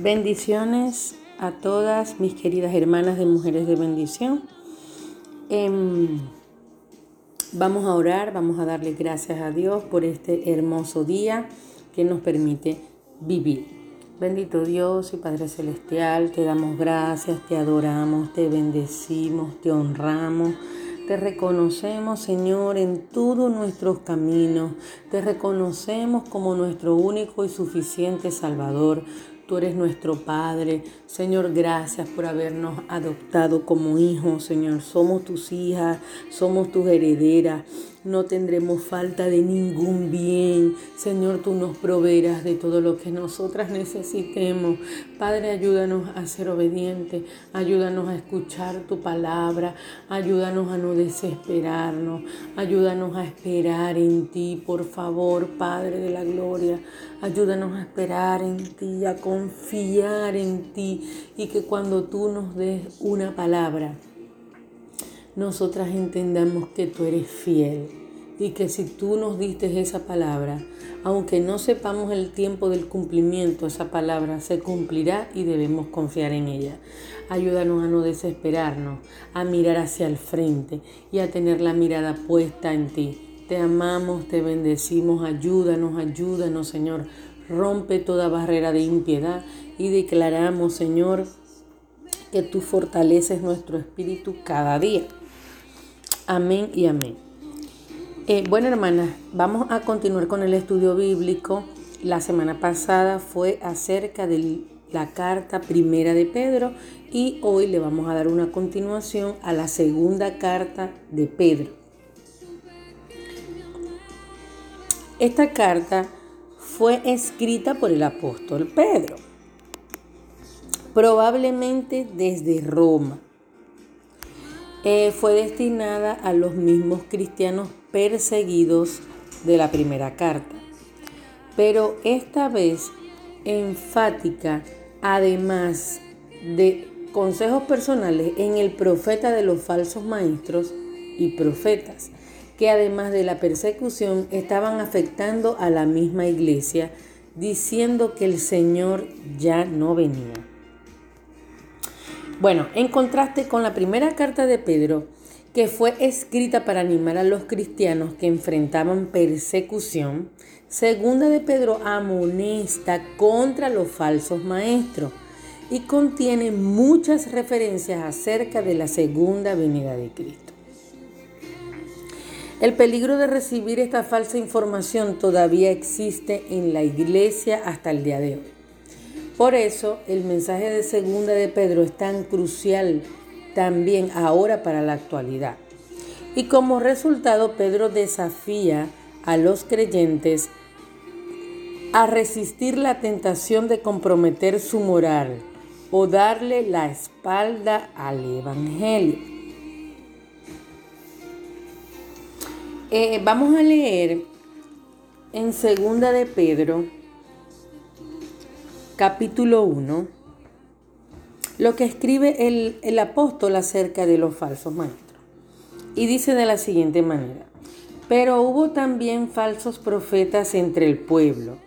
Bendiciones a todas mis queridas hermanas de Mujeres de Bendición. Em, vamos a orar, vamos a darle gracias a Dios por este hermoso día que nos permite vivir. Bendito Dios y Padre Celestial, te damos gracias, te adoramos, te bendecimos, te honramos. Te reconocemos, Señor, en todos nuestros caminos. Te reconocemos como nuestro único y suficiente Salvador. Tú eres nuestro Padre. Señor, gracias por habernos adoptado como hijos, Señor. Somos tus hijas, somos tus herederas no tendremos falta de ningún bien. Señor, tú nos proveerás de todo lo que nosotras necesitemos. Padre, ayúdanos a ser obedientes, ayúdanos a escuchar tu palabra, ayúdanos a no desesperarnos, ayúdanos a esperar en ti, por favor, Padre de la gloria. Ayúdanos a esperar en ti, a confiar en ti y que cuando tú nos des una palabra, nosotras entendamos que tú eres fiel y que si tú nos diste esa palabra, aunque no sepamos el tiempo del cumplimiento, esa palabra se cumplirá y debemos confiar en ella. Ayúdanos a no desesperarnos, a mirar hacia el frente y a tener la mirada puesta en ti. Te amamos, te bendecimos, ayúdanos, ayúdanos, Señor. Rompe toda barrera de impiedad y declaramos, Señor, que tú fortaleces nuestro espíritu cada día. Amén y amén. Eh, bueno, hermanas, vamos a continuar con el estudio bíblico. La semana pasada fue acerca de la carta primera de Pedro y hoy le vamos a dar una continuación a la segunda carta de Pedro. Esta carta fue escrita por el apóstol Pedro, probablemente desde Roma eh, fue destinada a los mismos cristianos perseguidos de la primera carta. Pero esta vez enfática, además de consejos personales en el profeta de los falsos maestros y profetas, que además de la persecución estaban afectando a la misma iglesia, diciendo que el Señor ya no venía. Bueno, en contraste con la primera carta de Pedro, que fue escrita para animar a los cristianos que enfrentaban persecución, segunda de Pedro amonesta contra los falsos maestros y contiene muchas referencias acerca de la segunda venida de Cristo. El peligro de recibir esta falsa información todavía existe en la iglesia hasta el día de hoy. Por eso el mensaje de segunda de Pedro es tan crucial también ahora para la actualidad. Y como resultado Pedro desafía a los creyentes a resistir la tentación de comprometer su moral o darle la espalda al Evangelio. Eh, vamos a leer en segunda de Pedro capítulo 1, lo que escribe el, el apóstol acerca de los falsos maestros. Y dice de la siguiente manera, pero hubo también falsos profetas entre el pueblo,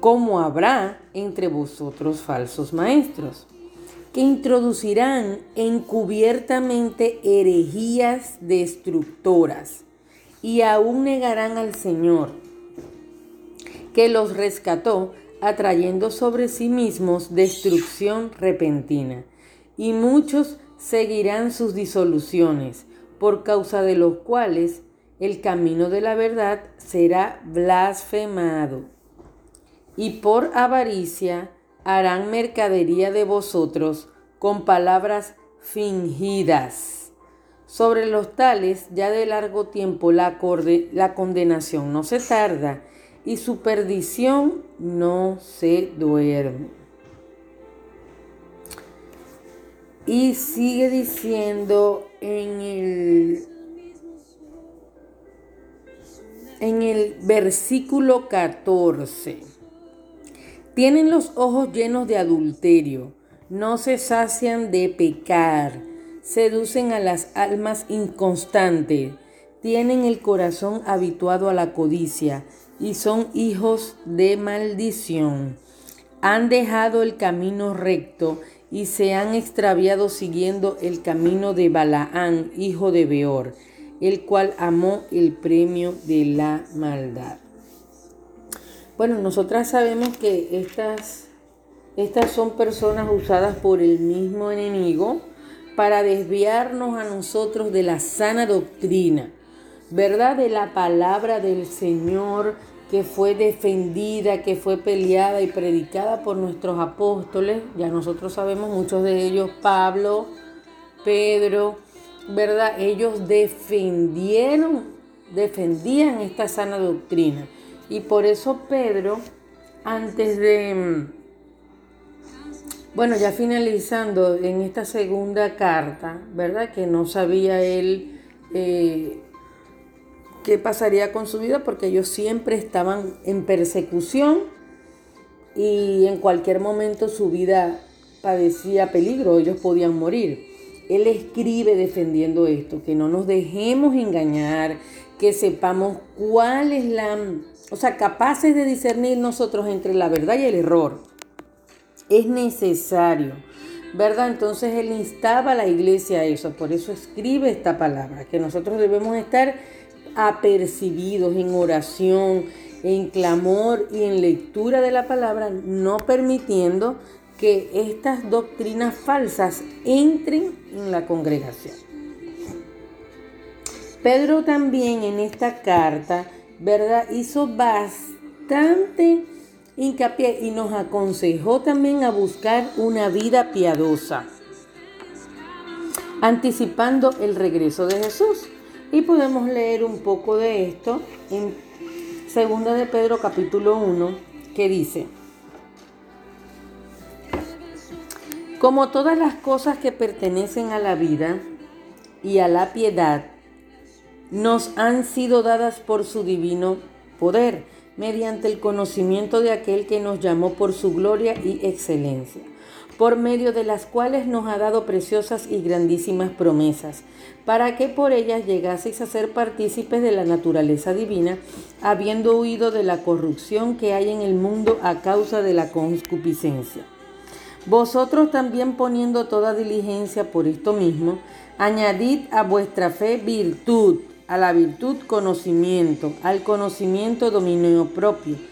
como habrá entre vosotros falsos maestros, que introducirán encubiertamente herejías destructoras y aún negarán al Señor, que los rescató atrayendo sobre sí mismos destrucción repentina. Y muchos seguirán sus disoluciones, por causa de los cuales el camino de la verdad será blasfemado. Y por avaricia harán mercadería de vosotros con palabras fingidas. Sobre los tales ya de largo tiempo la, condenación no se tarda y su perdición no se duerme. Y sigue diciendo en el, en el versículo 14, tienen los ojos llenos de adulterio, no se sacian de pecar, seducen a las almas inconstantes, tienen el corazón habituado a la codicia, y son hijos de maldición. han dejado el camino recto y se han extraviado siguiendo el camino de Balaán, hijo de Beor, el cual amó el premio de la maldad. Bueno, nosotras sabemos que estas, estas son personas usadas por el mismo enemigo para desviarnos a nosotros de la sana doctrina, ¿verdad? De la palabra del Señor, que fue defendida, que fue peleada y predicada por nuestros apóstoles, ya nosotros sabemos muchos de ellos, Pablo, Pedro, ¿verdad? Ellos defendieron, defendían esta sana doctrina. Y por eso Pedro, antes de, bueno, ya finalizando en esta segunda carta, ¿verdad? Que no sabía él eh, qué pasaría con su vida porque ellos siempre estaban en persecución y en cualquier momento su vida padecía peligro, ellos podían morir. Él escribe defendiendo esto, que no nos dejemos engañar, que sepamos cuál es la, o sea, capaces de discernir nosotros entre la verdad y el error. Es necesario, ¿verdad? Entonces él instaba a la iglesia a eso, por eso escribe esta palabra, que nosotros debemos estar apercibidos en oración, en clamor y en lectura de la palabra, no permitiendo que estas doctrinas falsas entren en la congregación. Pedro también en esta carta, ¿verdad? Hizo bastante hincapié y nos aconsejó también a buscar una vida piadosa, anticipando el regreso de Jesús. Y podemos leer un poco de esto en 2 de Pedro capítulo 1, que dice, como todas las cosas que pertenecen a la vida y a la piedad, nos han sido dadas por su divino poder, mediante el conocimiento de aquel que nos llamó por su gloria y excelencia por medio de las cuales nos ha dado preciosas y grandísimas promesas, para que por ellas llegaseis a ser partícipes de la naturaleza divina, habiendo huido de la corrupción que hay en el mundo a causa de la concupiscencia. Vosotros también poniendo toda diligencia por esto mismo, añadid a vuestra fe virtud, a la virtud conocimiento, al conocimiento dominio propio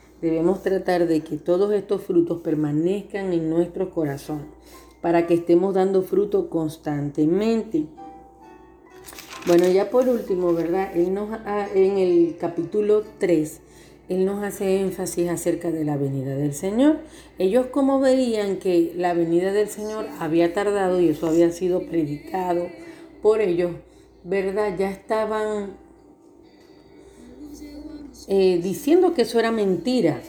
Debemos tratar de que todos estos frutos permanezcan en nuestro corazón para que estemos dando fruto constantemente. Bueno, ya por último, ¿verdad? Él nos, en el capítulo 3, Él nos hace énfasis acerca de la venida del Señor. Ellos como veían que la venida del Señor había tardado y eso había sido predicado por ellos, ¿verdad? Ya estaban eh, diciendo que eso era mentira.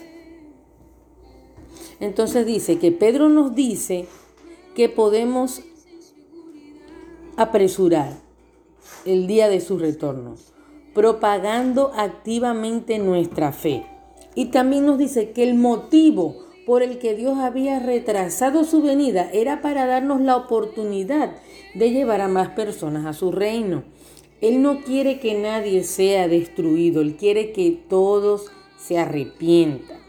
Entonces dice que Pedro nos dice que podemos apresurar el día de su retorno, propagando activamente nuestra fe. Y también nos dice que el motivo por el que Dios había retrasado su venida era para darnos la oportunidad de llevar a más personas a su reino. Él no quiere que nadie sea destruido, Él quiere que todos se arrepientan.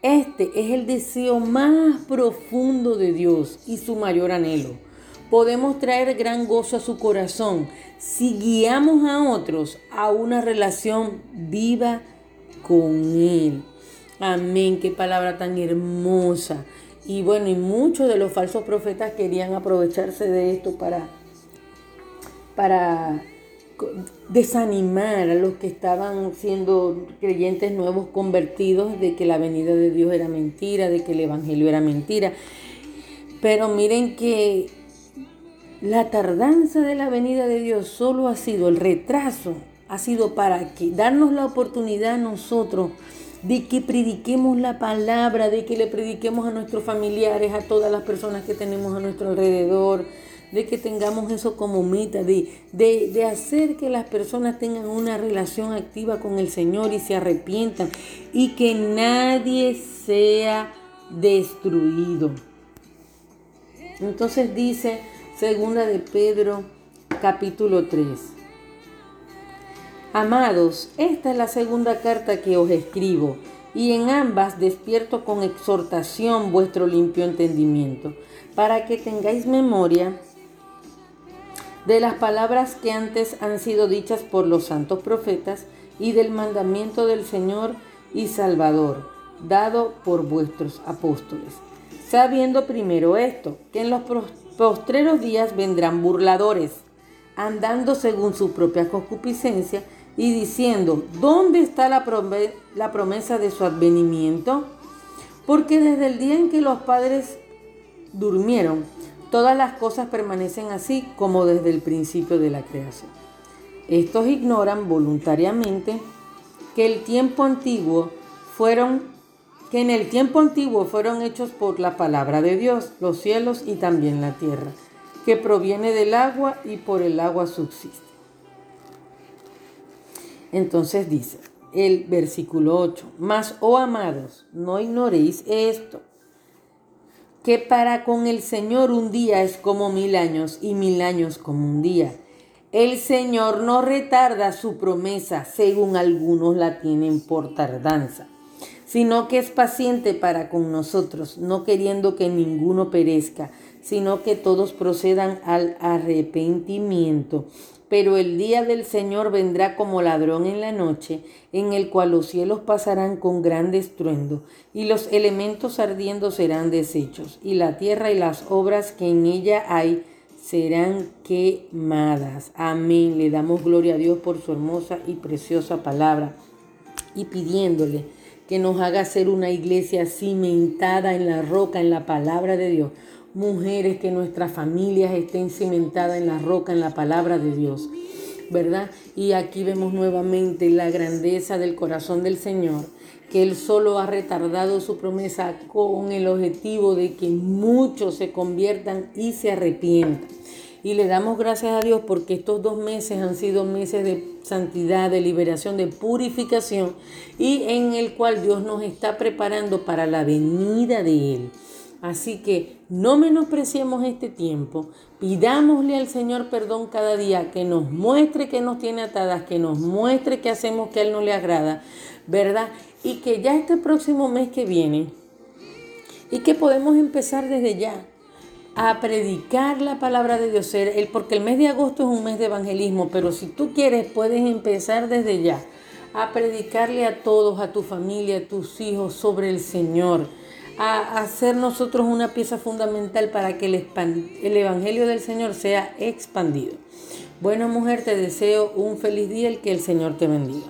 Este es el deseo más profundo de Dios y su mayor anhelo. Podemos traer gran gozo a su corazón si guiamos a otros a una relación viva con Él. Amén, qué palabra tan hermosa. Y bueno, y muchos de los falsos profetas querían aprovecharse de esto para, para desanimar a los que estaban siendo creyentes nuevos convertidos de que la venida de Dios era mentira, de que el Evangelio era mentira. Pero miren que la tardanza de la venida de Dios solo ha sido el retraso, ha sido para que darnos la oportunidad a nosotros de que prediquemos la palabra, de que le prediquemos a nuestros familiares, a todas las personas que tenemos a nuestro alrededor, de que tengamos eso como meta, de, de, hacer que las personas tengan una relación activa con el Señor y se arrepientan y que nadie sea destruido. Entonces dice segunda de Pedro capítulo 3. Amados, esta es la segunda carta que os escribo, y en ambas despierto con exhortación vuestro limpio entendimiento, para que tengáis memoria de las palabras que antes han sido dichas por los santos profetas y del mandamiento del Señor y Salvador, dado por vuestros apóstoles. Sabiendo primero esto, que en los postreros días vendrán burladores, andando según su propia concupiscencia y diciendo, ¿dónde está la, la promesa de su advenimiento? Porque desde el día en que los padres durmieron, Todas las cosas permanecen así como desde el principio de la creación. Estos ignoran voluntariamente que el tiempo antiguo fueron que en el tiempo antiguo fueron hechos por la palabra de Dios los cielos y también la tierra, que proviene del agua y por el agua subsiste. Entonces dice el versículo 8, mas, oh amados, no ignoréis esto que para con el Señor un día es como mil años y mil años como un día. El Señor no retarda su promesa, según algunos la tienen por tardanza, sino que es paciente para con nosotros, no queriendo que ninguno perezca, sino que todos procedan al arrepentimiento. Pero el día del Señor vendrá como ladrón en la noche, en el cual los cielos pasarán con gran estruendo, y los elementos ardiendo serán deshechos, y la tierra y las obras que en ella hay serán quemadas. Amén. Le damos gloria a Dios por su hermosa y preciosa palabra, y pidiéndole que nos haga ser una iglesia cimentada en la roca, en la palabra de Dios mujeres, que nuestras familias estén cimentadas en la roca, en la palabra de Dios, ¿verdad? Y aquí vemos nuevamente la grandeza del corazón del Señor, que Él solo ha retardado su promesa con el objetivo de que muchos se conviertan y se arrepientan. Y le damos gracias a Dios porque estos dos meses han sido meses de santidad, de liberación, de purificación y en el cual Dios nos está preparando para la venida de Él. Así que no menospreciemos este tiempo, pidámosle al Señor perdón cada día, que nos muestre que nos tiene atadas, que nos muestre que hacemos que a Él no le agrada, ¿verdad? Y que ya este próximo mes que viene, y que podemos empezar desde ya a predicar la palabra de Dios, porque el mes de agosto es un mes de evangelismo, pero si tú quieres puedes empezar desde ya a predicarle a todos, a tu familia, a tus hijos sobre el Señor a hacer nosotros una pieza fundamental para que el, el Evangelio del Señor sea expandido. Bueno, mujer, te deseo un feliz día y que el Señor te bendiga.